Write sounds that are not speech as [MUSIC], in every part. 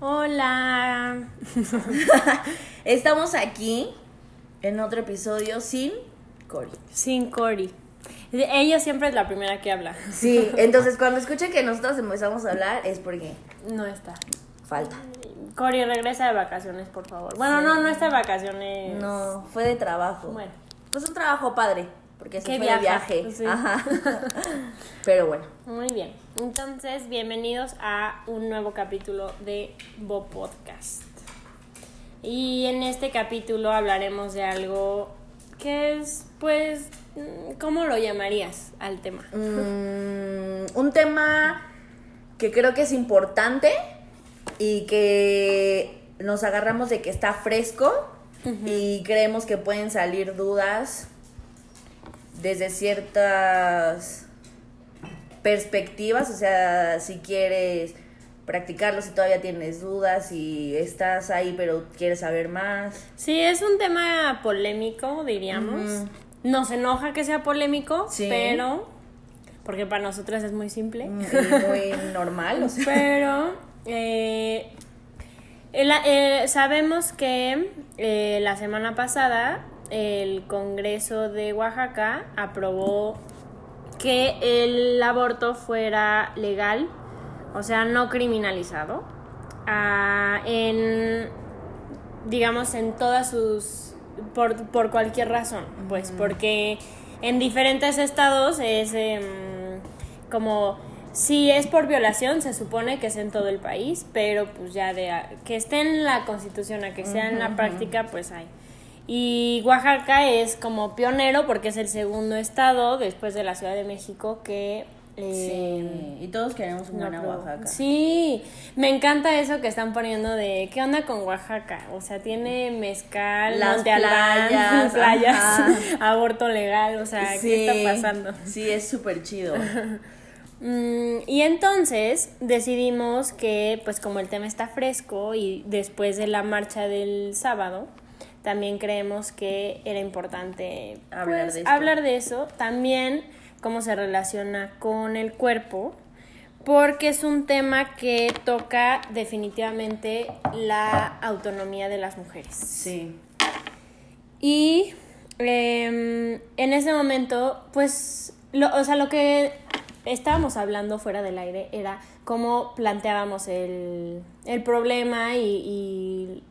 Hola. [LAUGHS] Estamos aquí en otro episodio sin Cory. Sin Cory. Ella siempre es la primera que habla. Sí, entonces cuando escuchen que nosotros empezamos a hablar es porque No está. falta. Cory, regresa de vacaciones, por favor. Bueno, Sí. no, no está de vacaciones. No, fue de trabajo. Bueno. Pues un trabajo padre, porque se Que fue viaja, de viaje. sí. Ajá. [LAUGHS] Pero bueno, Muy bien. Entonces, bienvenidos a un nuevo capítulo de Bo Podcast. Y en este capítulo hablaremos de algo que es, pues, mm, ¿cómo lo llamarías al tema? mm, un tema que creo que es importante y que nos agarramos de que está fresco y creemos que pueden salir dudas desde ciertas perspectivas, o sea, si quieres practicarlo, si todavía tienes dudas, si estás ahí pero quieres saber más. Sí, es un tema polémico, diríamos. Nos enoja que sea polémico, Sí. pero... Porque para nosotras es muy simple. Mm, y muy [LAUGHS] normal, o sea. Pero eh, el- eh, sabemos que eh, la semana pasada el Congreso de Oaxaca aprobó que el aborto fuera legal, o sea, no criminalizado, ah, en, digamos, en todas sus, por, por cualquier razón, pues, porque en diferentes estados es em, como, si es por violación, se supone que es en todo el país, pero pues ya de que esté en la constitución a que sea en la práctica, pues hay. Y Oaxaca es como pionero porque es el segundo estado después de la Ciudad de México que... eh, Sí, y todos queremos un no buen. Oaxaca. Sí, me encanta eso que están poniendo de ¿qué onda con Oaxaca? O sea, tiene mezcal, Las playas, [LAUGHS] playas, aborto legal, o sea, ¿qué está pasando? Sí, es súper chido. [LAUGHS] Mm, y entonces decidimos que, pues como el tema está fresco y después de la marcha del sábado, también creemos que era importante Hablar pues, de esto. hablar de eso. También cómo se relaciona con el cuerpo, porque es un tema que toca definitivamente la autonomía de las mujeres. Sí. Y em, en ese momento, pues, lo, o sea, lo que estábamos hablando fuera del aire era cómo planteábamos el, el problema y, y,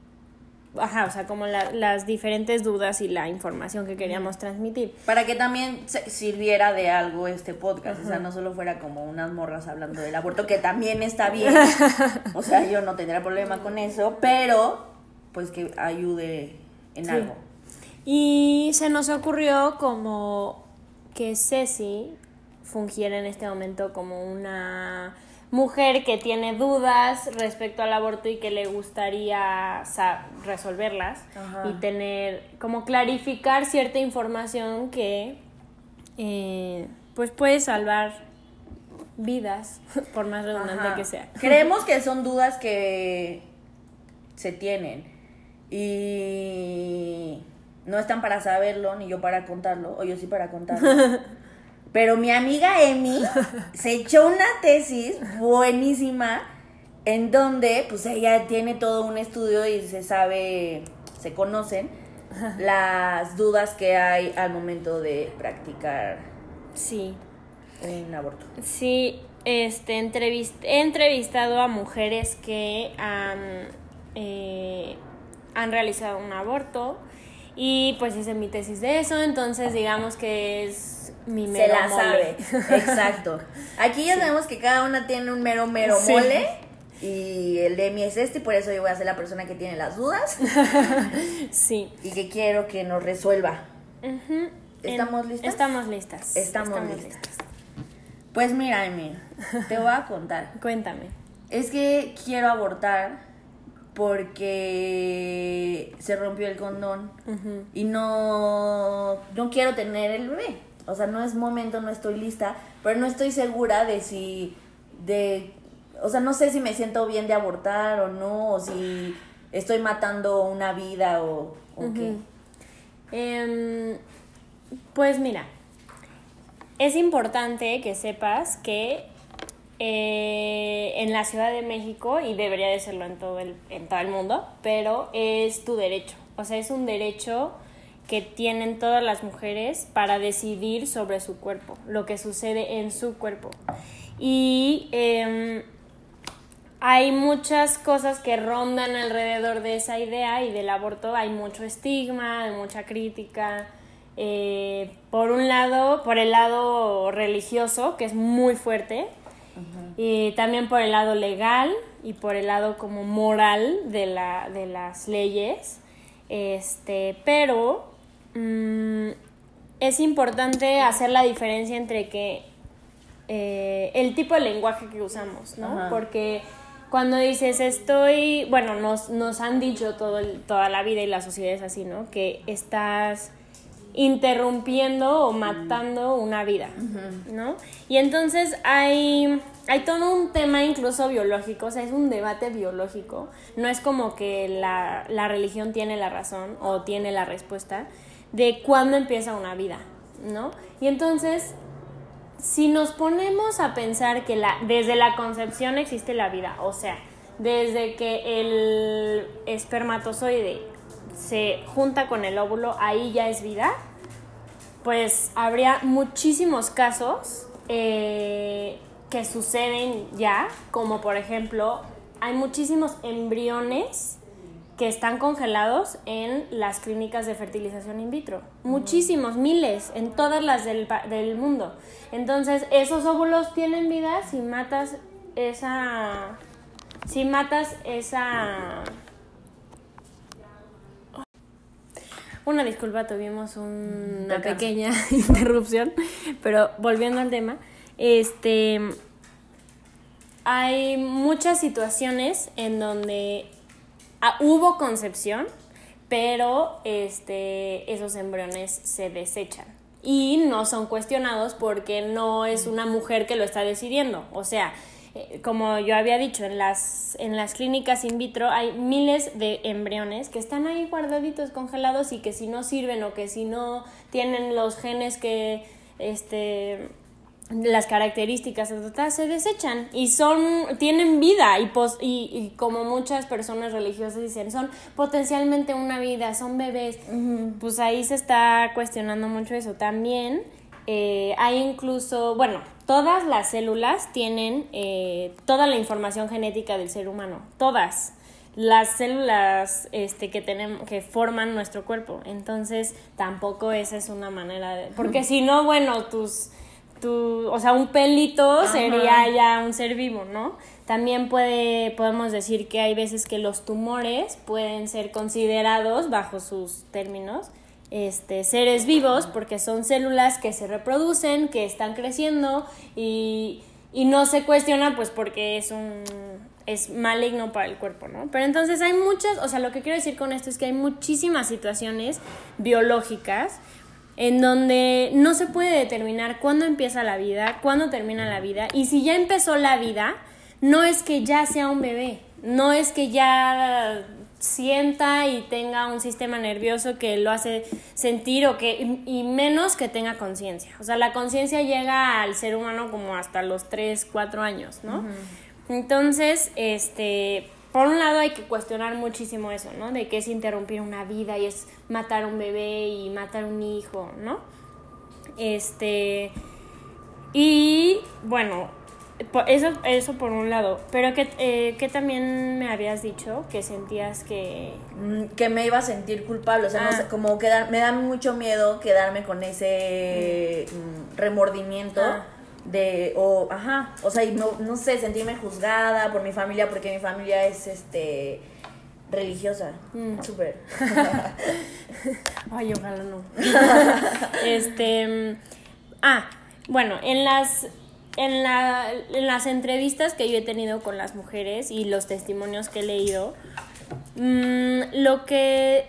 ajá, o sea, como la- las diferentes dudas y la información que queríamos transmitir. Para que también sirviera de algo este podcast, o sea, no solo fuera como unas morras hablando del aborto, que también está bien. [LAUGHS] O sea, yo no tendría problema con eso, pero pues que ayude en Sí. algo. Y se nos ocurrió como que Ceci fungiera en este momento como una mujer que tiene dudas respecto al aborto y que le gustaría resolverlas Ajá. y tener como clarificar cierta información que eh, pues puede salvar vidas [LAUGHS] por más redundante Ajá. que sea. [LAUGHS] Creemos que son dudas que se tienen y no están para saberlo, ni yo para contarlo, o yo sí para contarlo. [LAUGHS] Pero mi amiga Emi [LAUGHS] se echó una tesis buenísima en donde pues ella tiene todo un estudio y se sabe, se conocen las dudas que hay al momento de practicar Sí. un aborto. Sí, este, entrevist- he entrevistado a mujeres que han, eh, han realizado un aborto y pues hice mi tesis de eso, entonces digamos que es mi Se mero la mole. sabe. [LAUGHS] Exacto. Aquí ya sabemos que cada una tiene un mero, mero Sí. mole. Y el de mí es este, y por eso yo voy a ser la persona que tiene las dudas [LAUGHS] Sí. y que quiero que nos resuelva. ¿Estamos En- listas? Estamos listas. Estamos listas. Pues mira, Emi, te voy a contar. [LAUGHS] Cuéntame. Es que quiero abortar porque se rompió el condón y no, no quiero tener el bebé. O sea, no es momento, no estoy lista, pero no estoy segura de si, de, o sea, no sé si me siento bien de abortar o no, o si estoy matando una vida o, o qué. Em, pues mira, es importante que sepas que eh, en la Ciudad de México, y debería de serlo en todo, el, en todo el mundo, pero es tu derecho. O sea, es un derecho que tienen todas las mujeres para decidir sobre su cuerpo, lo que sucede en su cuerpo. Y em, hay muchas cosas que rondan alrededor de esa idea y del aborto hay mucho estigma, hay mucha crítica. Eh, por un lado, por el lado religioso, que es muy fuerte, y también por el lado legal y por el lado como moral de, la, de las leyes. Este, pero mm, es importante hacer la diferencia entre que eh, el tipo de lenguaje que usamos, ¿no? Porque cuando dices estoy, bueno, nos, nos han dicho todo toda la vida y la sociedad es así, ¿no? Que estás interrumpiendo o matando una vida, ¿no? Y entonces hay, hay todo un tema incluso biológico, o sea, es un debate biológico, no es como que la, la religión tiene la razón o tiene la respuesta de cuándo empieza una vida, ¿no? Y entonces, si nos ponemos a pensar que la, desde la concepción existe la vida, o sea, desde que el espermatozoide se junta con el óvulo, ahí ya es vida, pues habría muchísimos casos eh, que suceden ya, como por ejemplo, hay muchísimos embriones que están congelados en las clínicas de fertilización in vitro. Muchísimos, miles, en todas las del, del mundo. Entonces, esos óvulos tienen vida si matas esa... Si matas esa Una disculpa, tuvimos una pequeña [LAUGHS] interrupción, pero volviendo al tema, este hay muchas situaciones en donde ah, hubo concepción, pero este esos embriones se desechan. Y no son cuestionados porque no es una mujer que lo está decidiendo, o sea, como yo había dicho, en las, en las clínicas in vitro hay miles de embriones que están ahí guardaditos, congelados y que si no sirven o que si no tienen los genes que, este, las características se desechan y son, tienen vida. Y, y, como muchas personas religiosas dicen, son potencialmente una vida, son bebés, pues ahí se está cuestionando mucho eso. También eh, hay incluso, bueno, todas las células tienen eh, toda la información genética del ser humano, todas las células este, que tenemos que forman nuestro cuerpo. Entonces, tampoco esa es una manera de porque si no, bueno, tus tu, o sea, un pelito sería ya un ser vivo, ¿no? También puede podemos decir que hay veces que los tumores pueden ser considerados bajo sus términos este, seres vivos porque son células que se reproducen, que están creciendo y, y no se cuestiona pues porque es un es maligno para el cuerpo, ¿no? Pero entonces hay muchas, o sea, lo que quiero decir con esto es que hay muchísimas situaciones biológicas en donde no se puede determinar cuándo empieza la vida, cuándo termina la vida, y si ya empezó la vida, no es que ya sea un bebé, no es que ya sienta y tenga un sistema nervioso que lo hace sentir o que y menos que tenga conciencia. O sea, la conciencia llega al ser humano como hasta los 3, 4 años, ¿no? Entonces, este, por un lado hay que cuestionar muchísimo eso, ¿no? De qué es interrumpir una vida y es matar un bebé y matar un hijo, ¿no? Este y bueno, eso, eso por un lado. Pero que, eh, también me habías dicho que sentías que... Mm, que me iba a sentir culpable. O sea, no sé, ah. como quedar, me da mucho miedo quedarme con ese mm, remordimiento. Ah. De, o, ajá, o sea, no, no sé, sentirme juzgada por mi familia, porque mi familia es, este, religiosa, mm. súper. Ay, ojalá no. [LAUGHS] este, ah, bueno, en las en, la, en las entrevistas que yo he tenido con las mujeres y los testimonios que he leído, mm, lo que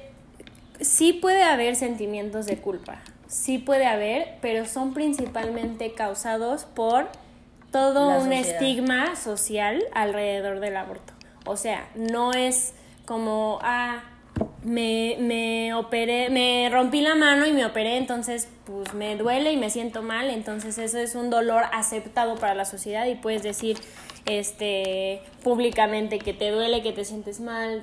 sí puede haber sentimientos de culpa, sí puede haber, pero son principalmente causados por todo un estigma social alrededor del aborto. O sea, no es como, ah, me, me operé, me rompí la mano y me operé, entonces pues me duele y me siento mal, entonces eso es un dolor aceptado para la sociedad y puedes decir este públicamente que te duele, que te sientes mal,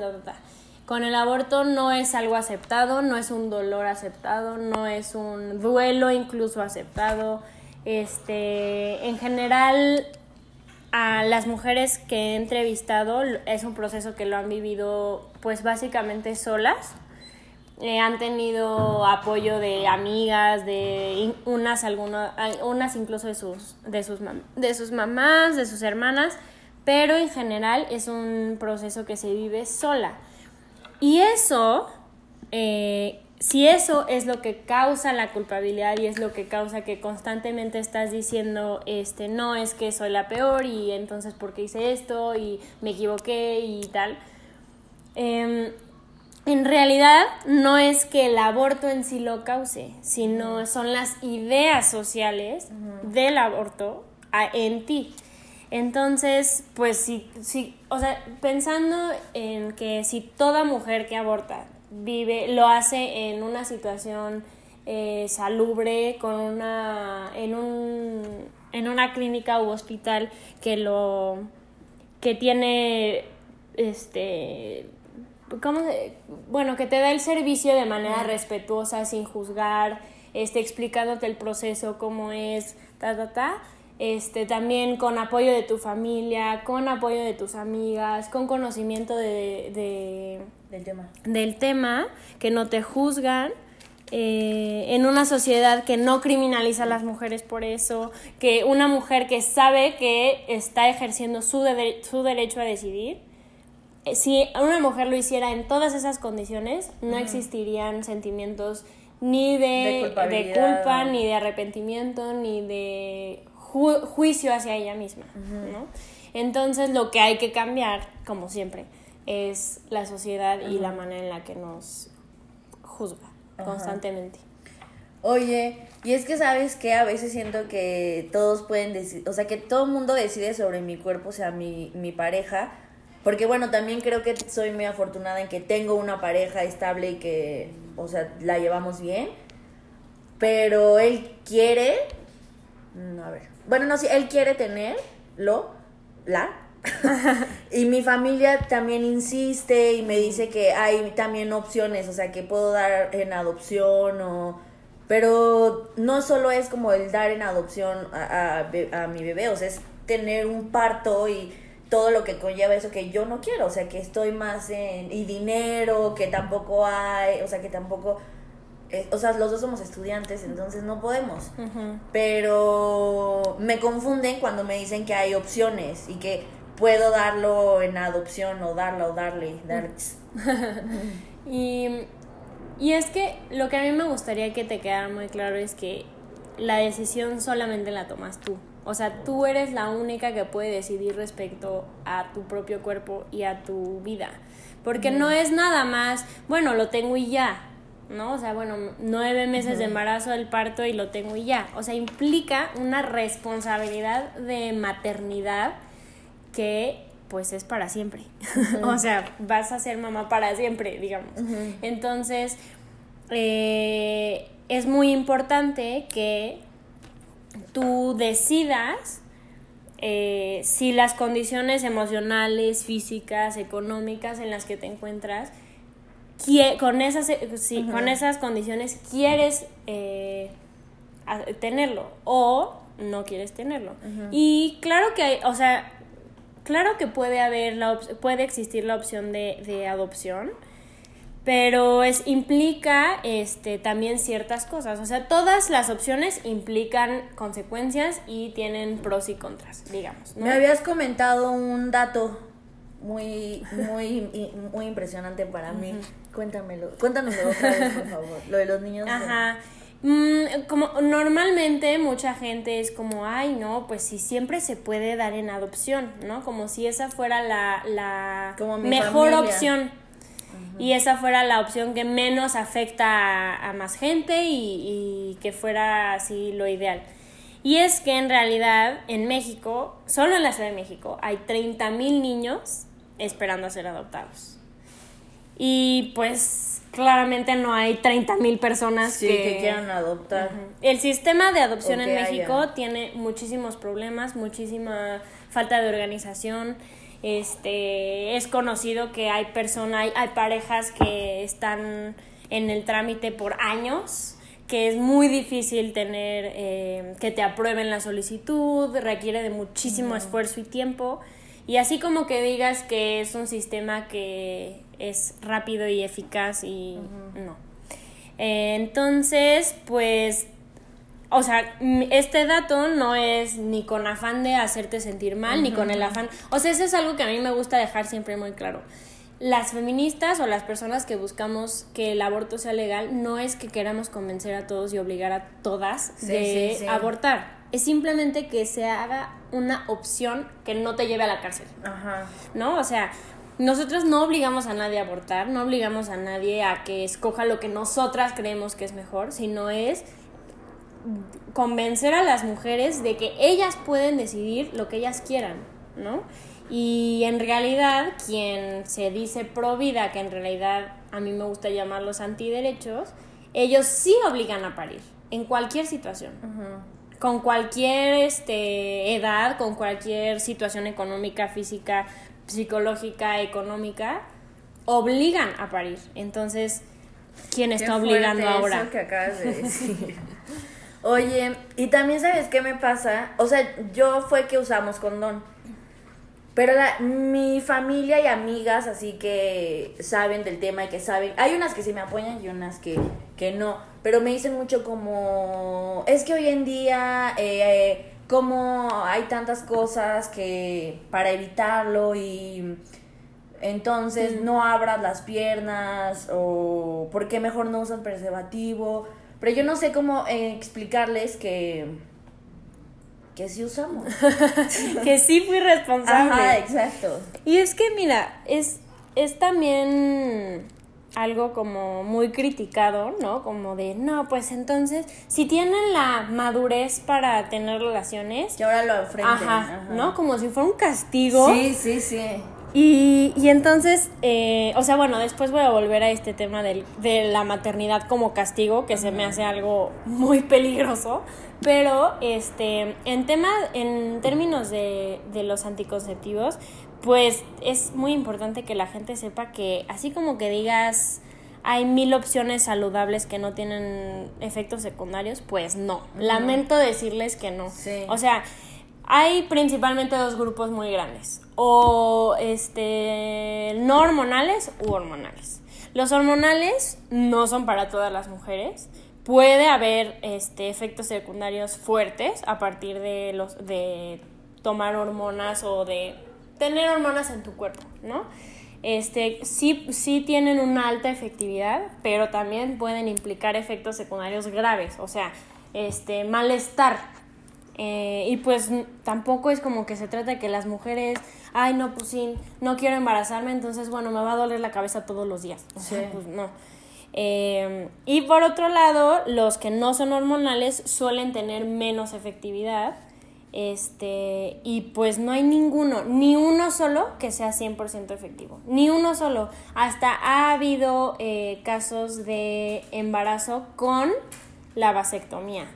Con el aborto no es algo aceptado, no es un dolor aceptado, no es un duelo incluso aceptado. Este, en general a las mujeres que he entrevistado es un proceso que lo han vivido pues básicamente solas. Eh, han tenido apoyo de amigas, de unas, algunas, unas incluso de sus, de, sus de sus mamás, de sus hermanas, pero en general es un proceso que se vive sola. Y eso eh, si eso es lo que causa la culpabilidad y es lo que causa que constantemente estás diciendo, este, no, es que soy la peor y entonces por qué hice esto y me equivoqué y tal, em, en realidad no es que el aborto en sí lo cause, sino son las ideas sociales del aborto en ti. Entonces, pues sí, sí, o sea, pensando en que si toda mujer que aborta vive, lo hace en una situación eh, salubre, con una, en, un, en una clínica u hospital que lo, que tiene, este, ¿cómo bueno, que te da el servicio de manera respetuosa, sin juzgar, este, explicándote el proceso, cómo es, ta, ta, ta, este, también con apoyo de tu familia, con apoyo de tus amigas, con conocimiento de, del, tema. del tema, que no te juzgan. Eh, en una sociedad que no criminaliza a las mujeres por eso, que una mujer que sabe que está ejerciendo su, su derecho a decidir, eh, si una mujer lo hiciera en todas esas condiciones, no existirían sentimientos ni de, de culpa, ni de arrepentimiento, ni de juicio hacia ella misma, ¿no? Entonces lo que hay que cambiar, como siempre, es la sociedad y la manera en la que nos juzga constantemente. Oye, y es que sabes que a veces siento que todos pueden decir, o sea, que todo el mundo decide sobre mi cuerpo, o sea, mi, mi pareja, porque bueno, también creo que soy muy afortunada en que tengo una pareja estable y que, o sea, la llevamos bien, pero él quiere, mm, a ver, bueno, no, si él quiere tenerlo, la. [LAUGHS] y mi familia también insiste y me dice que hay también opciones, o sea, que puedo dar en adopción o... Pero no solo es como el dar en adopción a, a, mi bebé, o sea, es tener un parto y todo lo que conlleva eso que yo no quiero, o sea, que estoy más en... y dinero, que tampoco hay, o sea, que tampoco eh, o sea, los dos somos estudiantes, entonces no podemos. Pero me confunden cuando me dicen que hay opciones y que puedo darlo en adopción o darlo o darle. [LAUGHS] y, y es que lo que a mí me gustaría que te quedara muy claro es que la decisión solamente la tomas tú. O sea, tú eres la única que puede decidir respecto a tu propio cuerpo y a tu vida. Porque no es nada más, bueno, lo tengo y ya ¿no? O sea, bueno, nueve meses de embarazo, el parto y lo tengo y ya. O sea, implica una responsabilidad de maternidad que pues es para siempre. [LAUGHS] o sea, vas a ser mamá para siempre, digamos. Entonces, eh, es muy importante que tú decidas eh, si las condiciones emocionales, físicas, económicas en las que te encuentras con esas, eh, con esas condiciones quieres eh, tenerlo o no quieres tenerlo. Y claro que hay, o sea, claro que puede haber la puede existir la opción de, de adopción, pero es implica este también ciertas cosas, o sea, todas las opciones implican consecuencias y tienen pros y contras, digamos. Me habías comentado un dato muy, muy, [LAUGHS] muy impresionante para mí. Cuéntamelo, cuéntamelo otra vez, por favor. Lo de los niños. Ajá. Como normalmente mucha gente es como, ay, no, pues si siempre se puede dar en adopción, ¿no? Como si esa fuera la, la mejor opción. Y esa fuera la opción que menos afecta a, más gente y, y, que fuera así lo ideal. Y es que en realidad en México, solo en la Ciudad de México, hay 30 mil niños esperando a ser adoptados. Y pues claramente no hay 30 mil personas Sí, que, quieran adoptar. El sistema de adopción en México haya. tiene muchísimos problemas, muchísima falta de organización. Este es conocido que hay personas, hay, hay parejas que están en el trámite por años, que es muy difícil tener eh, que te aprueben la solicitud, requiere de muchísimo esfuerzo y tiempo. Y así como que digas que es un sistema que es rápido y eficaz y no. Eh, entonces, pues, o sea, este dato no es ni con afán de hacerte sentir mal, ni con el afán, o sea, eso es algo que a mí me gusta dejar siempre muy claro. Las feministas o las personas que buscamos que el aborto sea legal, no es que queramos convencer a todos y obligar a todas Sí, de sí, sí. abortar. Es simplemente que se haga una opción que no te lleve a la cárcel. Ajá. ¿no? O sea, nosotros no obligamos a nadie a abortar, no obligamos a nadie a que escoja lo que nosotras creemos que es mejor, sino es convencer a las mujeres de que ellas pueden decidir lo que ellas quieran, ¿no? Y en realidad, quien se dice pro vida, que en realidad a mí me gusta llamarlos antiderechos, ellos sí obligan a parir, en cualquier situación con cualquier este, edad, con cualquier situación económica, física, psicológica, económica, obligan a parir. Entonces, ¿quién Qué está obligando fuerte ahora? Eso que acabas de [LAUGHS] decir. Oye, y también sabes qué me pasa, o sea, yo fue que usamos condón. Pero la- mi familia y amigas, así que saben del tema y que saben, hay unas que sí me apoyan y unas que, que no, pero me dicen mucho como, es que hoy en día, eh, como hay tantas cosas que para evitarlo y entonces no abras las piernas o por qué mejor no usan preservativo, pero yo no sé cómo eh, explicarles que, que sí usamos. [LAUGHS] que sí fui responsable. Ajá, exacto. Y es que, mira, es, es también algo como muy criticado, ¿no? Como de, no, pues entonces, si tienen la madurez para tener relaciones, Que ahora lo enfrenten. ajá, ¿no? Como si fuera un castigo. Sí, sí, sí. Y, y entonces, eh, o sea, bueno, después voy a volver a este tema del- de la maternidad como castigo, que se me hace algo muy peligroso, pero este, en tema, en términos de, de los anticonceptivos, pues es muy importante que la gente sepa que así como que digas hay mil opciones saludables que no tienen efectos secundarios, pues no. Lamento decirles que no. Sí. O sea, hay principalmente dos grupos muy grandes. O este no hormonales u hormonales. Los hormonales no son para todas las mujeres. Puede haber este, efectos secundarios fuertes a partir de los de tomar hormonas o de tener hormonas en tu cuerpo, ¿no? Este, sí, sí tienen una alta efectividad, pero también pueden implicar efectos secundarios graves, o sea, este, malestar, eh, y pues tampoco es como que se trata de que las mujeres, ay, no, pues sí, no quiero embarazarme, entonces, bueno, me va a doler la cabeza todos los días. O sea, Sí. pues no. Eh, y por otro lado, los que no son hormonales suelen tener menos efectividad. Este, y pues no hay ninguno, ni uno solo que sea 100% efectivo, ni uno solo. Hasta ha habido eh, casos de embarazo con la vasectomía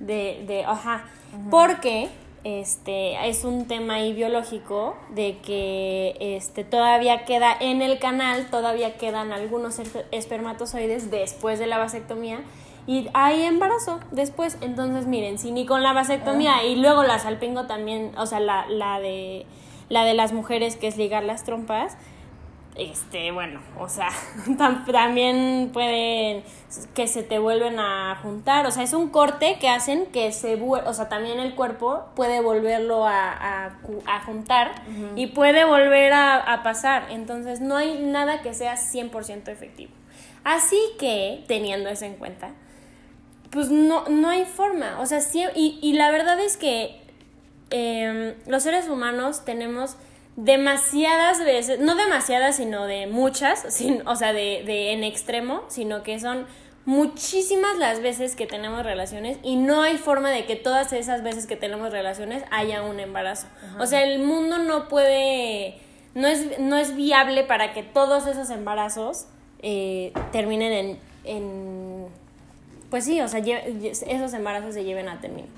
de, de ajá, porque este es un tema ahí biológico de que este todavía queda en el canal, todavía quedan algunos esper- espermatozoides después de la vasectomía y hay embarazo después. Entonces, miren, si ni con la vasectomía y luego la salpingo también, o sea, la, la de la de las mujeres que es ligar las trompas, este, bueno, o sea, [LAUGHS] tam- también pueden que se te vuelven a juntar, o sea, es un corte que hacen que se, o sea, también el cuerpo puede volverlo a, a a juntar y puede volver a, a pasar, entonces no hay nada que sea 100% efectivo. Así que, teniendo eso en cuenta, pues no, no hay forma, o sea, sí, y, y la verdad es que em, los seres humanos tenemos demasiadas veces, no demasiadas, sino de muchas, [LAUGHS] sin, o sea, de, de en extremo, sino que son muchísimas las veces que tenemos relaciones y no hay forma de que todas esas veces que tenemos relaciones haya un embarazo. O sea, el mundo no puede, no es, no es viable para que todos esos embarazos eh, terminen en, en, pues sí, o sea, esos embarazos se lleven a término.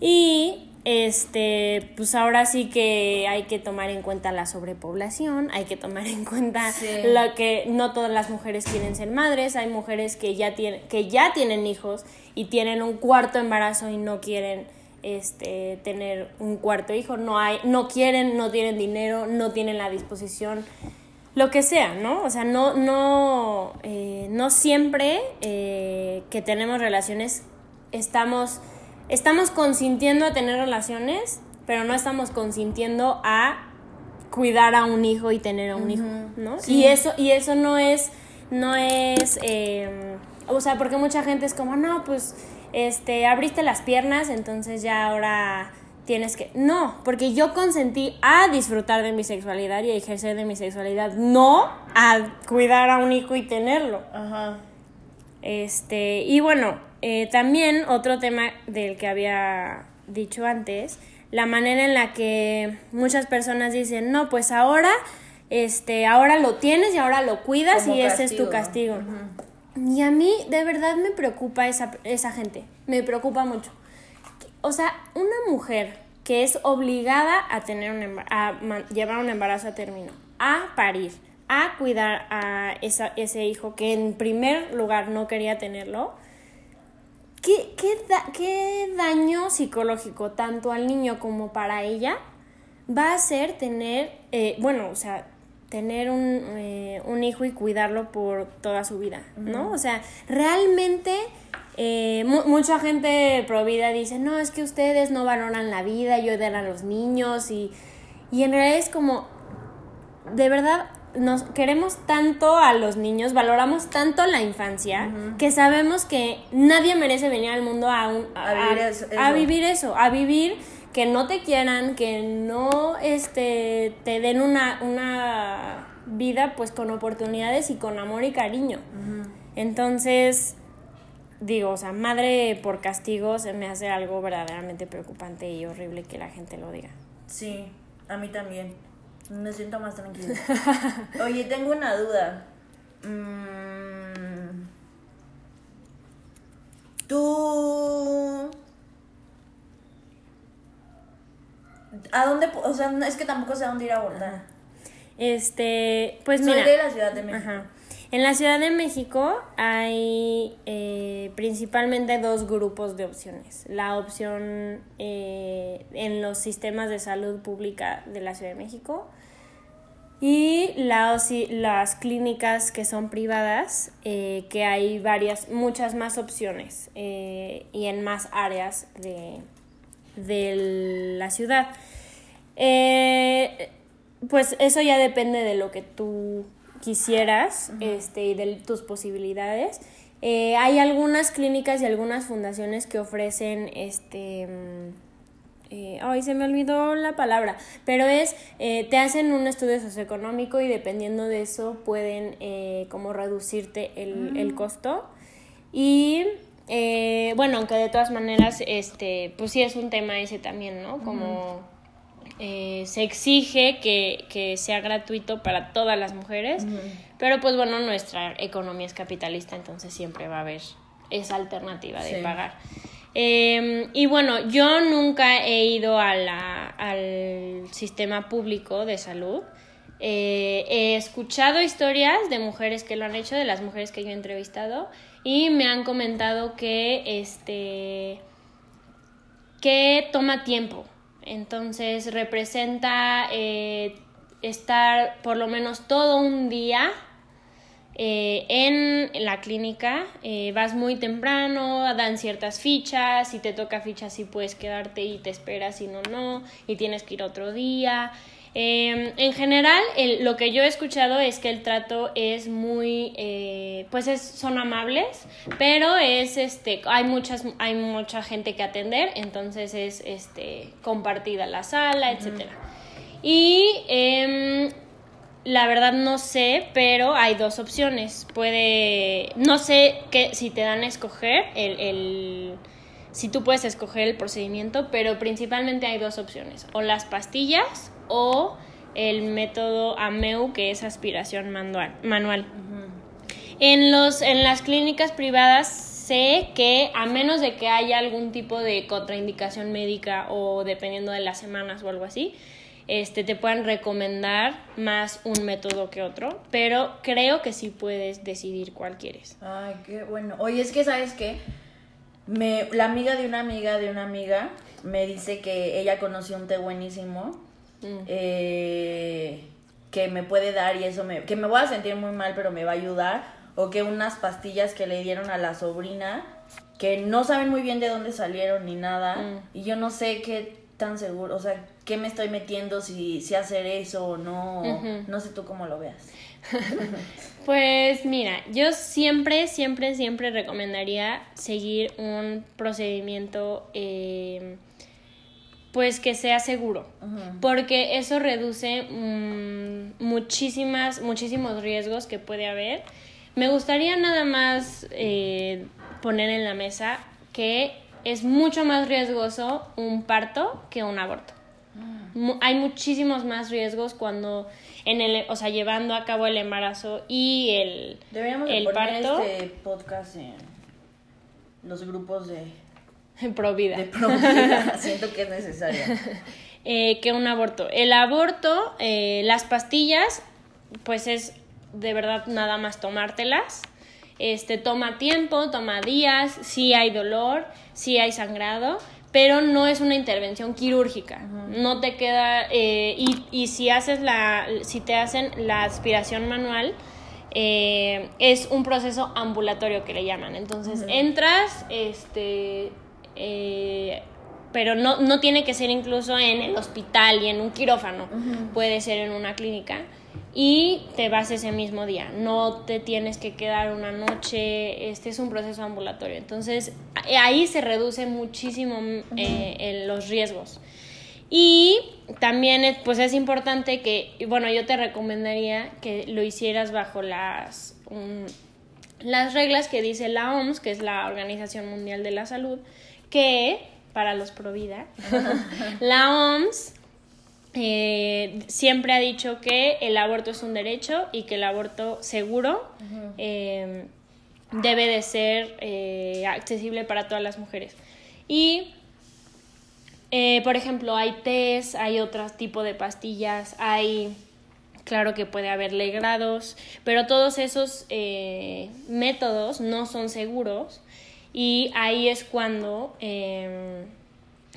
Y este, pues ahora sí que hay que tomar en cuenta la sobrepoblación, hay que tomar en cuenta lo que no todas las mujeres quieren ser madres, hay mujeres que ya tienen que ya tienen hijos y tienen un cuarto embarazo y no quieren este tener un cuarto hijo, no hay no quieren, no tienen dinero, no tienen la disposición lo que sea, ¿no? O sea, no, no, eh, no siempre eh, que tenemos relaciones estamos estamos consintiendo a tener relaciones, pero no estamos consintiendo a cuidar a un hijo y tener a un hijo, ¿no? Y eso, y eso no es, no es, em, o sea, porque mucha gente es como, no, pues, este, abriste las piernas, entonces ya ahora tienes que, no, porque yo consentí a disfrutar de mi sexualidad y a ejercer de mi sexualidad, no a cuidar a un hijo y tenerlo. Ajá. Este, y bueno, eh, también otro tema del que había dicho antes, la manera en la que muchas personas dicen, no, pues ahora, este, ahora lo tienes y ahora lo cuidas y ese es tu castigo. Y a mí de verdad me preocupa esa, esa gente, me preocupa mucho. O sea, una mujer que es obligada a, tener un a llevar un embarazo a término, a parir, a cuidar a esa, ese hijo que en primer lugar no quería tenerlo, ¿qué, qué, daño psicológico tanto al niño como para ella va a ser tener, eh, bueno, o sea, tener un, eh, un, hijo y cuidarlo por toda su vida, ¿no? O sea, realmente eh, mucha gente pro vida dice, no, es que ustedes no valoran la vida y odian a los niños y, y en realidad es como, de verdad, nos queremos tanto a los niños, valoramos tanto la infancia, que sabemos que nadie merece venir al mundo a, a, vivir, eso. a vivir que no te quieran, que no este, te den una, una vida pues con oportunidades y con amor y cariño. Entonces, digo, o sea, madre por castigo se me hace algo verdaderamente preocupante y horrible que la gente lo diga. Sí, a mí también. Me siento más tranquila. [LAUGHS] Oye, tengo una duda. Mm, Tú... ¿A dónde? O sea, es que tampoco sé a dónde ir a abordar. Este, pues Soy de la Ciudad de México. En la Ciudad de México hay eh, principalmente dos grupos de opciones. La opción eh, en los sistemas de salud pública de la Ciudad de México y las, las clínicas que son privadas, eh, que hay varias, muchas más opciones y en más áreas de, de la ciudad. pues eso ya depende de lo que tú quisieras este, y de tus posibilidades. Eh, hay algunas clínicas y algunas fundaciones que ofrecen este... Mm, eh, ay, se me olvidó la palabra, pero es, eh, te hacen un estudio socioeconómico y dependiendo de eso pueden como reducirte el, el costo. Y bueno, aunque de todas maneras, este, pues sí es un tema ese también, ¿no? Como eh, se exige que, sea gratuito para todas las mujeres, pero pues bueno, nuestra economía es capitalista, entonces siempre va a haber esa alternativa de pagar. Em, y bueno, yo nunca he ido a la, al sistema público de salud. Eh, he escuchado historias de mujeres que lo han hecho, de las mujeres que yo he entrevistado, y me han comentado que este que toma tiempo entonces representa eh, estar por lo menos todo un día eh, en la clínica. Eh, vas muy temprano, dan ciertas fichas, si te toca fichas sí puedes quedarte y te esperas, si no, no, y tienes que ir otro día. Em, en general, lo que yo he escuchado es que el trato es muy, eh, pues es, son amables, pero es, este, hay muchas, hay mucha gente que atender, entonces es, este, compartida la sala, etcétera. Y em, la verdad no sé, pero hay dos opciones. Puede, no sé que si te dan a escoger el, el si tú puedes escoger el procedimiento, pero principalmente hay dos opciones, o las pastillas o el método AMEU, que es aspiración manual. manual. En, los, en las clínicas privadas sé que a menos de que haya algún tipo de contraindicación médica o dependiendo de las semanas o algo así, este, te puedan recomendar más un método que otro, pero creo que sí puedes decidir cuál quieres. Ay, qué bueno. Oye, es que, ¿sabes qué? Me, la amiga de una amiga de una amiga me dice que ella conoció un té buenísimo Mm. eh, que me puede dar y eso me, que me voy a sentir muy mal, pero me va a ayudar. O que unas pastillas que le dieron a la sobrina que no saben muy bien de dónde salieron ni nada. Mm. Y yo no sé qué tan seguro, o sea, qué me estoy metiendo, si, si hacer eso o no. No sé tú cómo lo veas. [LAUGHS] Pues mira, yo siempre, siempre, siempre recomendaría seguir un procedimiento eh, pues que sea seguro, porque eso reduce mm, muchísimas, muchísimos riesgos que puede haber. Me gustaría nada más eh, poner en la mesa que es mucho más riesgoso un parto que un aborto. Hay muchísimos más riesgos cuando en el, o sea, llevando a cabo el embarazo y el, Deberíamos de el poner parto este podcast en los grupos de, [LAUGHS] pro vida. de pro vida. [LAUGHS] Siento que es necesario. [LAUGHS] Eh, que un aborto. El aborto, eh, las pastillas, pues es de verdad nada más tomártelas. Este, toma tiempo, toma días, sí hay dolor, sí hay sangrado, pero no es una intervención quirúrgica. No te queda, eh, y, y si haces la, si te hacen la aspiración manual, eh, es un proceso ambulatorio que le llaman. Entonces entras, este, eh, pero no, no tiene que ser incluso en el hospital y en un quirófano, puede ser en una clínica y te vas ese mismo día, no te tienes que quedar una noche, este es un proceso ambulatorio, entonces a- ahí se reduce muchísimo eh, el- los riesgos. Y también es, pues es importante que, bueno, yo te recomendaría que lo hicieras bajo las, um, las reglas que dice la OMS, que es la Organización Mundial de la Salud, que para los pro vida, [LAUGHS] [LAUGHS] la OMS eh, siempre ha dicho que el aborto es un derecho y que el aborto seguro eh, debe de ser eh, accesible para todas las mujeres. Y por ejemplo, hay test, hay otro tipo de pastillas, hay, claro que puede haber legrados, pero todos esos métodos no son seguros y ahí es cuando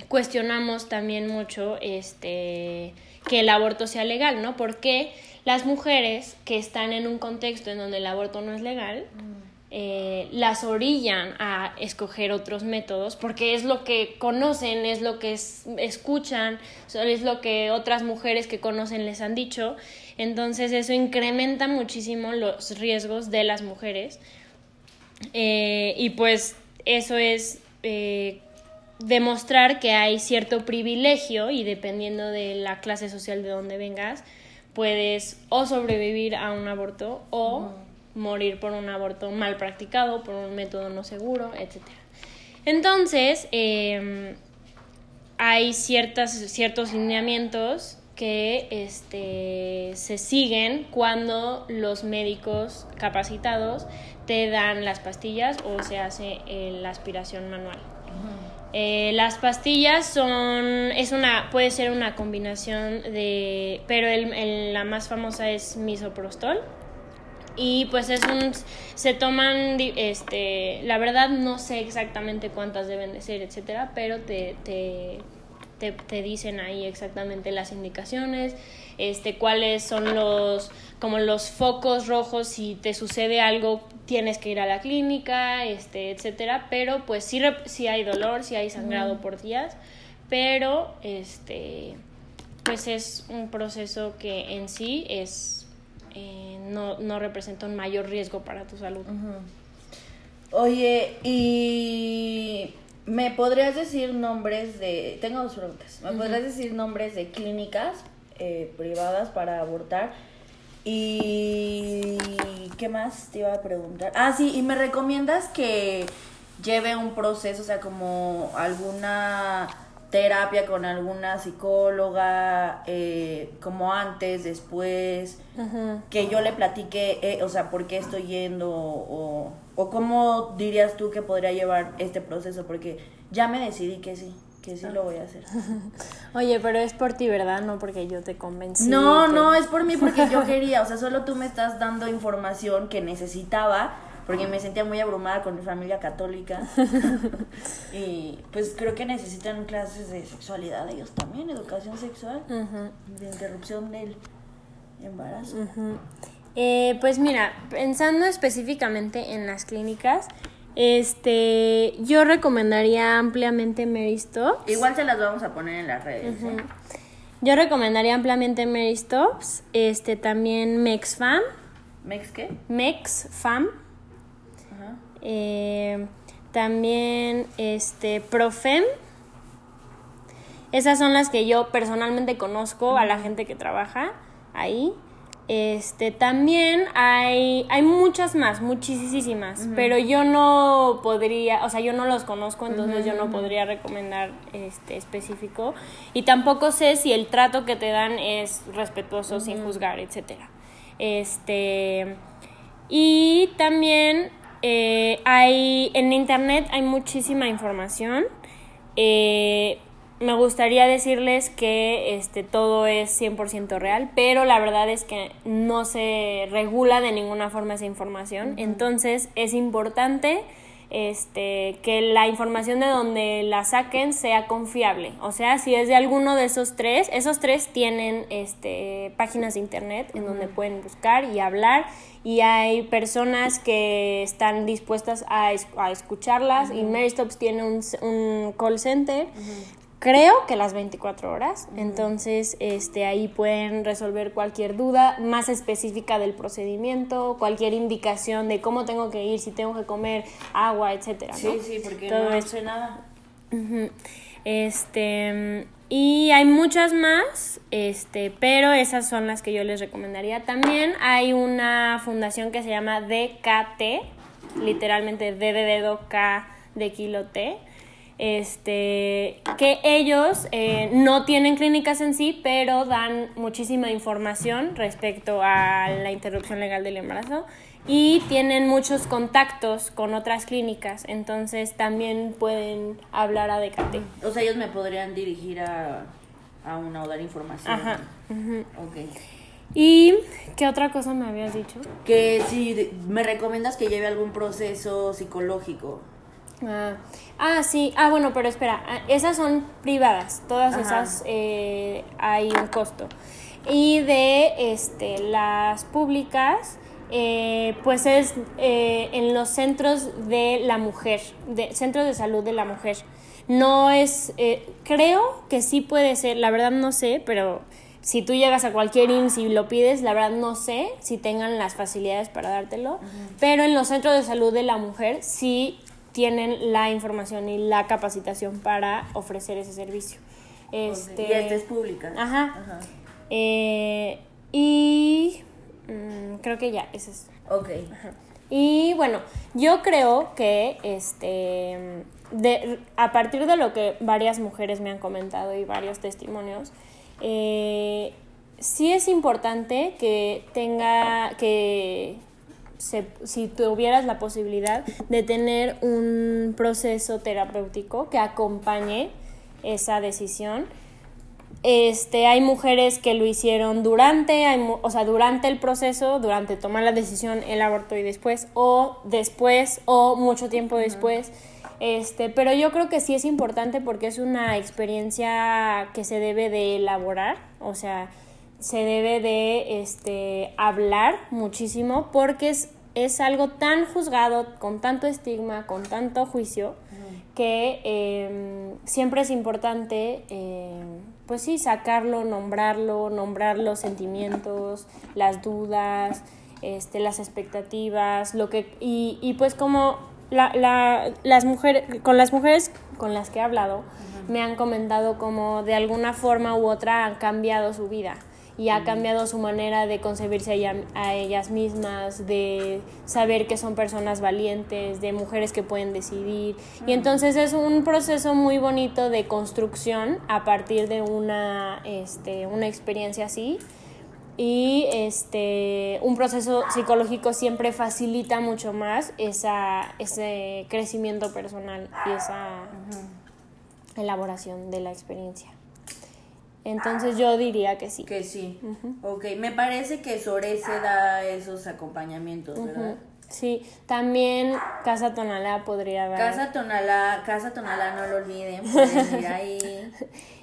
cuestionamos también mucho este, que el aborto sea legal, ¿no? Porque las mujeres que están en un contexto en donde el aborto no es legal, eh, las orillan a escoger otros métodos porque es lo que conocen, es lo que es- escuchan, es lo que otras mujeres que conocen les han dicho. Entonces eso incrementa muchísimo los riesgos de las mujeres. Eh, y pues eso es eh, demostrar que hay cierto privilegio y dependiendo de la clase social de donde vengas, puedes o sobrevivir a un aborto o morir por un aborto mal practicado, por un método no seguro, etc. Entonces, eh, hay ciertas, ciertos lineamientos que este, se siguen cuando los médicos capacitados te dan las pastillas o se hace eh, la aspiración manual. Eh, las pastillas son, es una, puede ser una combinación de, pero el, el- la más famosa es misoprostol. Y pues es un, se toman, este, la verdad no sé exactamente cuántas deben de ser, etcétera, pero te, te, te, te dicen ahí exactamente las indicaciones, este, cuáles son los, como los focos rojos, si te sucede algo tienes que ir a la clínica, este, etcétera, pero pues sí, sí hay dolor, sí hay sangrado por días, pero este, pues es un proceso que en sí es, eh, no, no representa un mayor riesgo para tu salud. Oye, y ¿me podrías decir nombres de... Tengo dos preguntas. ¿Me podrías decir nombres de clínicas eh, privadas para abortar? Y... ¿Qué más te iba a preguntar? Ah, sí, y me recomiendas que lleve un proceso, o sea, como alguna terapia con alguna psicóloga, eh, como antes, después, que yo le platique, eh, o sea, por qué estoy yendo o, o cómo dirías tú que podría llevar este proceso, porque ya me decidí que sí que sí lo voy a hacer. [LAUGHS] Oye, pero es por ti, ¿verdad? No porque yo te convencí. No, no, es por mí porque yo quería, o sea, solo tú me estás dando información que necesitaba porque me sentía muy abrumada con mi familia católica. [LAUGHS] y pues creo que necesitan clases de sexualidad ellos también, educación sexual, de interrupción del embarazo. Eh, pues mira, pensando específicamente en las clínicas, este, yo recomendaría ampliamente Mary Stops. Igual se las vamos a poner en las redes. ¿eh? Yo recomendaría ampliamente Mary Stops, este, también MexFam. ¿Mex qué? MexFam. Eh, también este Profem. Esas son las que yo personalmente conozco a la gente que trabaja ahí. Este, también hay, hay muchas más, muchísimas, pero yo no podría, o sea, yo no los conozco, entonces yo no podría recomendar este específico y tampoco sé si el trato que te dan es respetuoso, sin juzgar, etcétera. Este, y también eh, hay, en internet hay muchísima información. Eh, me gustaría decirles que este, todo es 100% real, pero la verdad es que no se regula de ninguna forma esa información. Entonces es importante este, que la información de donde la saquen sea confiable. O sea, si es de alguno de esos tres, esos tres tienen este, páginas de internet en donde pueden buscar y hablar y hay personas que están dispuestas a, a escucharlas y Mary Stops tiene un, un call center creo que las 24 horas. Entonces, este, ahí pueden resolver cualquier duda más específica del procedimiento, cualquier indicación de cómo tengo que ir, si tengo que comer agua, etcétera. Sí, sí, porque no sé nada. Este, y hay muchas más, este, pero esas son las que yo les recomendaría. También hay una fundación que se llama DKT, literalmente D de dedo K de kilo T este, que ellos eh, no tienen clínicas en sí, pero dan muchísima información respecto a la interrupción legal del embarazo y tienen muchos contactos con otras clínicas, entonces también pueden hablar a Decate. O sea, ellos me podrían dirigir a, a una o dar información. Ajá. ¿Y qué otra cosa me habías dicho? Que si me recomiendas que lleve algún proceso psicológico. Ah, ah, sí. Ah, bueno, pero espera. Ah, esas son privadas. Todas esas eh, hay un costo. Y de este, las públicas, eh, pues es eh, en los centros de la mujer, de, centros de salud de la mujer. No es, creo que sí puede ser, la verdad no sé, pero si tú llegas a cualquier IMSS y lo pides, la verdad no sé si tengan las facilidades para dártelo, pero en los centros de salud de la mujer sí tienen la información y la capacitación para ofrecer ese servicio. Este, y esta es pública. Ajá. Eh, y mm, creo que ya, ese es. Ok. Y bueno, yo creo que este de, a partir de lo que varias mujeres me han comentado y varios testimonios, eh, sí es importante que tenga que si tuvieras la posibilidad de tener un proceso terapéutico que acompañe esa decisión. Este, hay mujeres que lo hicieron durante, o sea, durante el proceso, durante tomar la decisión, el aborto y después, o después, o mucho tiempo después. Este, pero yo creo que sí es importante porque es una experiencia que se debe de elaborar, o sea, se debe de este, hablar muchísimo porque es, es algo tan juzgado, con tanto estigma, con tanto juicio, que em, siempre es importante, em, pues sí, sacarlo, nombrarlo, nombrar los sentimientos, las dudas, este, las expectativas, lo que, y, y pues como la, la, las mujeres, con las mujeres con las que he hablado, me han comentado como de alguna forma u otra han cambiado su vida y ha cambiado su manera de concebirse a, ella- a ellas mismas, de saber que son personas valientes, de mujeres que pueden decidir. Y entonces es un proceso muy bonito de construcción a partir de una, este, una experiencia así. Y este, un proceso psicológico siempre facilita mucho más esa, ese crecimiento personal y esa elaboración de la experiencia. Entonces yo diría que sí. Que sí. Ok, me parece que Sorese da esos acompañamientos, ¿verdad? Sí, también Casa Tonalá podría dar. Casa Tonalá, Casa Tonalá, no lo olviden, pueden ir ahí. [LAUGHS]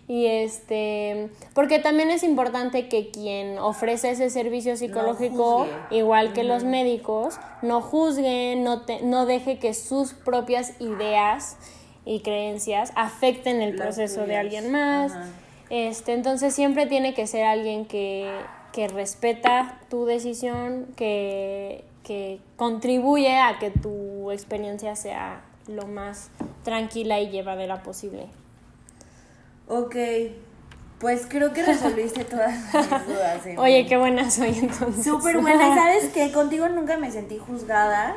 Y este, porque también es importante que quien ofrece ese servicio psicológico, igual que los médicos, no juzgue, no, te, no deje que sus propias ideas y creencias afecten el Las proceso de alguien más. Ajá. Este, entonces siempre tiene que ser alguien que, que respeta tu decisión, que, que contribuye a que tu experiencia sea lo más tranquila y llevadera posible. Ok, pues creo que resolviste todas [LAUGHS] mis dudas. Oye, qué buena soy entonces. Súper buena. Y [LAUGHS] sabes que contigo nunca me sentí juzgada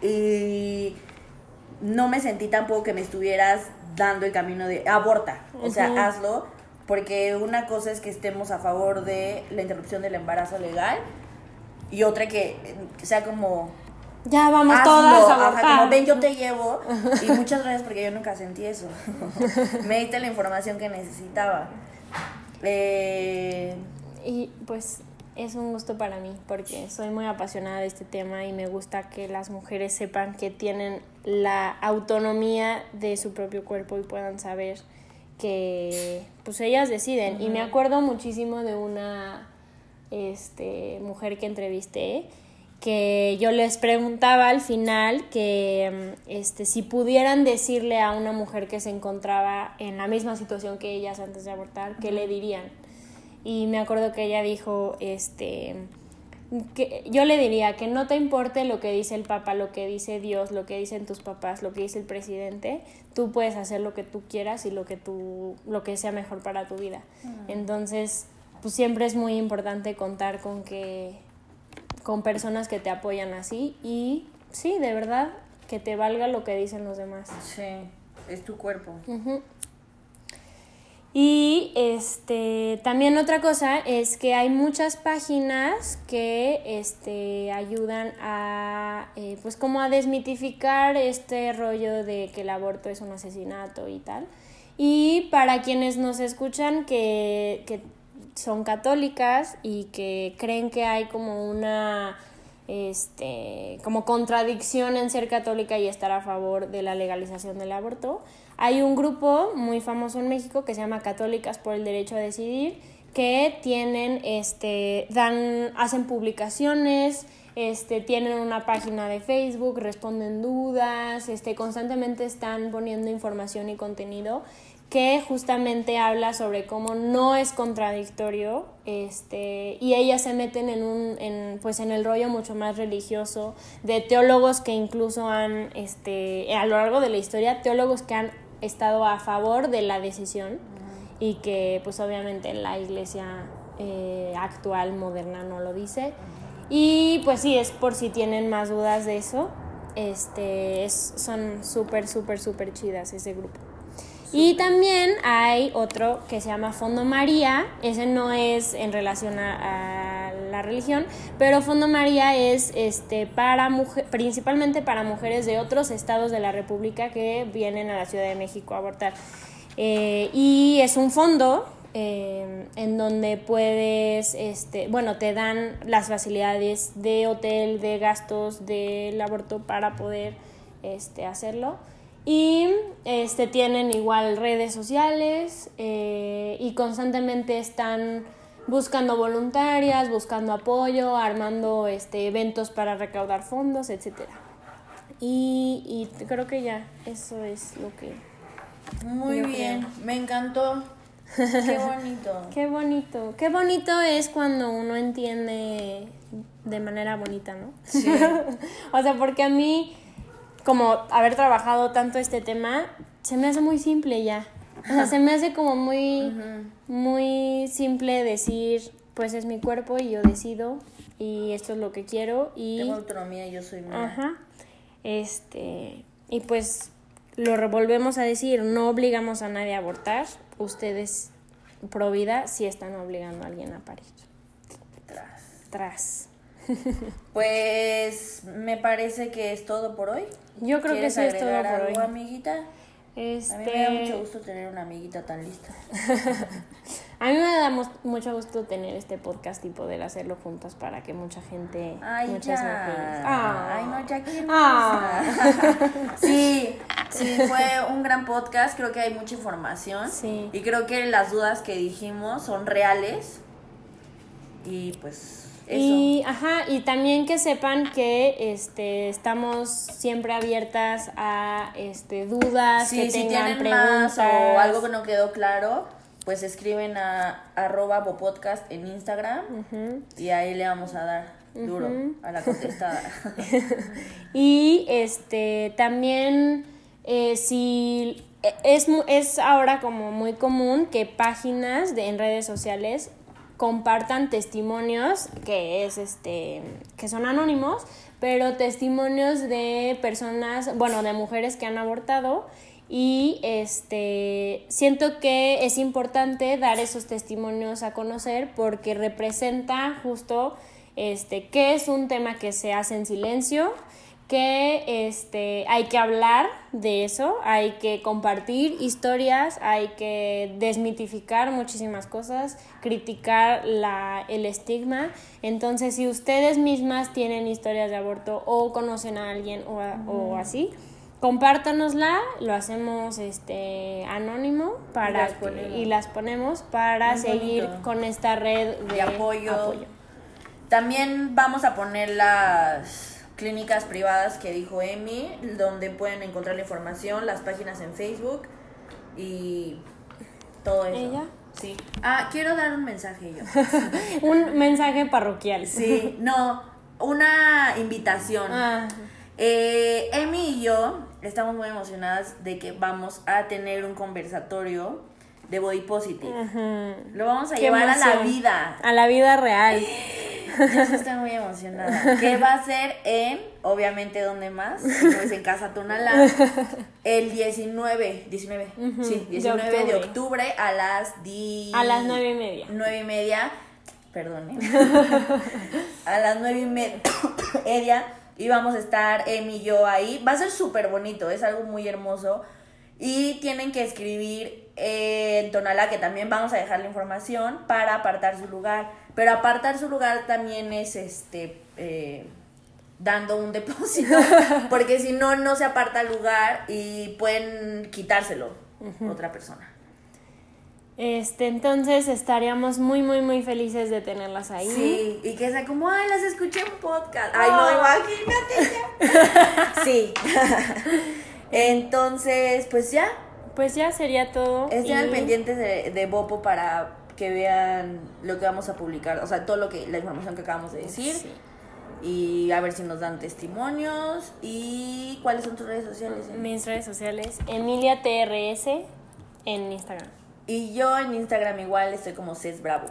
y no me sentí tampoco que me estuvieras dando el camino de aborta. O sea, hazlo. Porque una cosa es que estemos a favor de la interrupción del embarazo legal y otra que sea como Ya vamos hazlo, todas a ajá, como ven yo te llevo [LAUGHS] y muchas gracias porque yo nunca sentí eso. [LAUGHS] me diste la información que necesitaba. Eh, Y pues es un gusto para mí porque soy muy apasionada de este tema y me gusta que las mujeres sepan que tienen la autonomía de su propio cuerpo y puedan saber que pues ellas deciden. Y me acuerdo muchísimo de una este, mujer que entrevisté que yo les preguntaba al final que mm, este, si pudieran decirle a una mujer que se encontraba en la misma situación que ellas antes de abortar, ¿qué le dirían? Y me acuerdo que ella dijo, este, que yo le diría que no te importe lo que dice el Papa, lo que dice Dios, lo que dicen tus papás, lo que dice el presidente, tú puedes hacer lo que tú quieras y lo que tú, lo que sea mejor para tu vida. Entonces, pues siempre es muy importante contar con que, con personas que te apoyan así y sí, de verdad, que te valga lo que dicen los demás. sí, es tu cuerpo. Y este también otra cosa es que hay muchas páginas que este ayudan a eh, pues como a desmitificar este rollo de que el aborto es un asesinato y tal. Y para quienes nos escuchan que, que son católicas y que creen que hay como una este como contradicción en ser católica y estar a favor de la legalización del aborto. Hay un grupo muy famoso en México que se llama Católicas por el Derecho a Decidir que tienen este dan hacen publicaciones, este tienen una página de Facebook, responden dudas, este constantemente están poniendo información y contenido que justamente habla sobre cómo no es contradictorio este y ellas se meten en un en, pues en el rollo mucho más religioso de teólogos que incluso han este a lo largo de la historia teólogos que han estado a favor de la decisión y que pues obviamente la iglesia eh, actual moderna no lo dice. Y pues sí es por si tienen más dudas de eso este es, son súper súper súper chidas ese grupo. Y también hay otro que se llama Fondo María, ese no es en relación a, a religión, pero Fondo María es este para mujer, principalmente para mujeres de otros estados de la República que vienen a la Ciudad de México a abortar. Eh, y es un fondo eh, en donde puedes, este, bueno, te dan las facilidades de hotel, de gastos del aborto para poder este, hacerlo. Y este, tienen igual redes sociales eh, y constantemente están buscando voluntarias, buscando apoyo, armando este, eventos para recaudar fondos, etc. Y, y creo que ya, eso es lo que... Muy bien, me encantó. Qué bonito. [LAUGHS] Qué bonito, qué bonito es cuando uno entiende de manera bonita, ¿no? Sí. [LAUGHS] o sea, porque a mí, como haber trabajado tanto este tema, se me hace muy simple ya. O sea, se me hace como muy, muy simple decir, pues es mi cuerpo y yo decido y esto es lo que quiero y Tengo autonomía y yo soy mía. Ajá. Este, y pues lo revolvemos a decir, no obligamos a nadie a abortar. Ustedes, pro vida, sí están obligando a alguien a parir. Tras. Tras. [LAUGHS] Pues me parece que es todo por hoy. Yo creo que ¿Quieres sí es todo por algo, hoy. amiguita? A mí me da Este, mucho gusto tener una amiguita tan lista. [LAUGHS] a mí me da mu- mucho gusto tener este podcast y poder hacerlo juntos para que mucha gente, Ay, muchas ya. mujeres. Ah. Ay, no, ya quiero. Ah. [LAUGHS] sí, sí, fue un gran podcast. Creo que hay mucha información. Sí. Y creo que las dudas que dijimos son reales. Y pues, eso. Y, ajá, y también que sepan que este, estamos siempre abiertas a este, dudas, Sí, que si tengan tienen preguntas. más o algo que no quedó claro, pues escriben a arroba bopodcast en Instagram y ahí le vamos a dar duro a la contestada. [LAUGHS] Y este también eh, si e- es, es ahora como muy común que páginas de, en redes sociales compartan testimonios que es este que son anónimos pero testimonios de personas bueno de mujeres que han abortado y este siento que es importante dar esos testimonios a conocer porque representa justo este que es un tema que se hace en silencio que este, hay que hablar de eso, hay que compartir historias, hay que desmitificar muchísimas cosas, criticar la, el estigma. Entonces, si ustedes mismas tienen historias de aborto o conocen a alguien o, a- o así, compártanosla, lo hacemos este, anónimo para las que- ponemos. y las ponemos para Muy seguir bonito. con esta red de, de apoyo. También vamos a poner las clínicas privadas que dijo Emi, donde pueden encontrar la información, las páginas en Facebook y todo eso. ¿Ella? Sí. Ah, quiero dar un mensaje yo. [LAUGHS] Un mensaje parroquial. Sí, no, una invitación. Ah. Eh, Emi y yo estamos muy emocionadas de que vamos a tener un conversatorio de Body Positive. Lo vamos a Qué llevar a la vida. A la vida real. [LAUGHS] Yo sí estoy muy emocionada. Que va a ser en, obviamente, ¿dónde más? No es en Casa Tonalá. El 19, 19, sí, de 19 de octubre, octubre. a las 10. A las nueve y media. Nueve y media, perdón, ¿eh? a las nueve y media y vamos a estar Emi y yo ahí. Va a ser súper bonito, es algo muy hermoso. Y tienen que escribir en Tonalá, que también vamos a dejar la información, para apartar su lugar. Pero apartar su lugar también es este eh, dando un depósito, [LAUGHS] porque si no, no se aparta el lugar y pueden quitárselo otra persona. Este, entonces estaríamos muy, muy, muy felices de tenerlas ahí. Sí, y que sea como, ay, las escuché en podcast. Ay, no, Ah. imagínate ya. [LAUGHS] sí. [LAUGHS] Entonces, pues ya, Pues ya sería todo. estén al y- pendientes de, de Bopo para que vean lo que vamos a publicar, o sea, todo lo que, la información que acabamos de decir. Sí. Y a ver si nos dan testimonios. ¿Y cuáles son tus redes sociales? Mis redes sociales, Emilia TRS en Instagram. Y yo en Instagram igual estoy como Cés Bravo.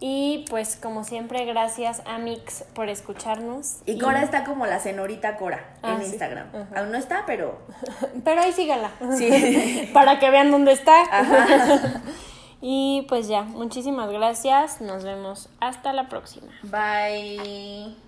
Y pues como siempre, gracias a Mix por escucharnos. Y Cora está como la senorita Cora Ah, en sí. Instagram. Ajá. Aún no está, pero [LAUGHS] Pero ahí síganla. sí. [LAUGHS] Para que vean dónde está. Ajá. [LAUGHS] Y pues ya, muchísimas gracias. Nos vemos hasta la próxima. Bye.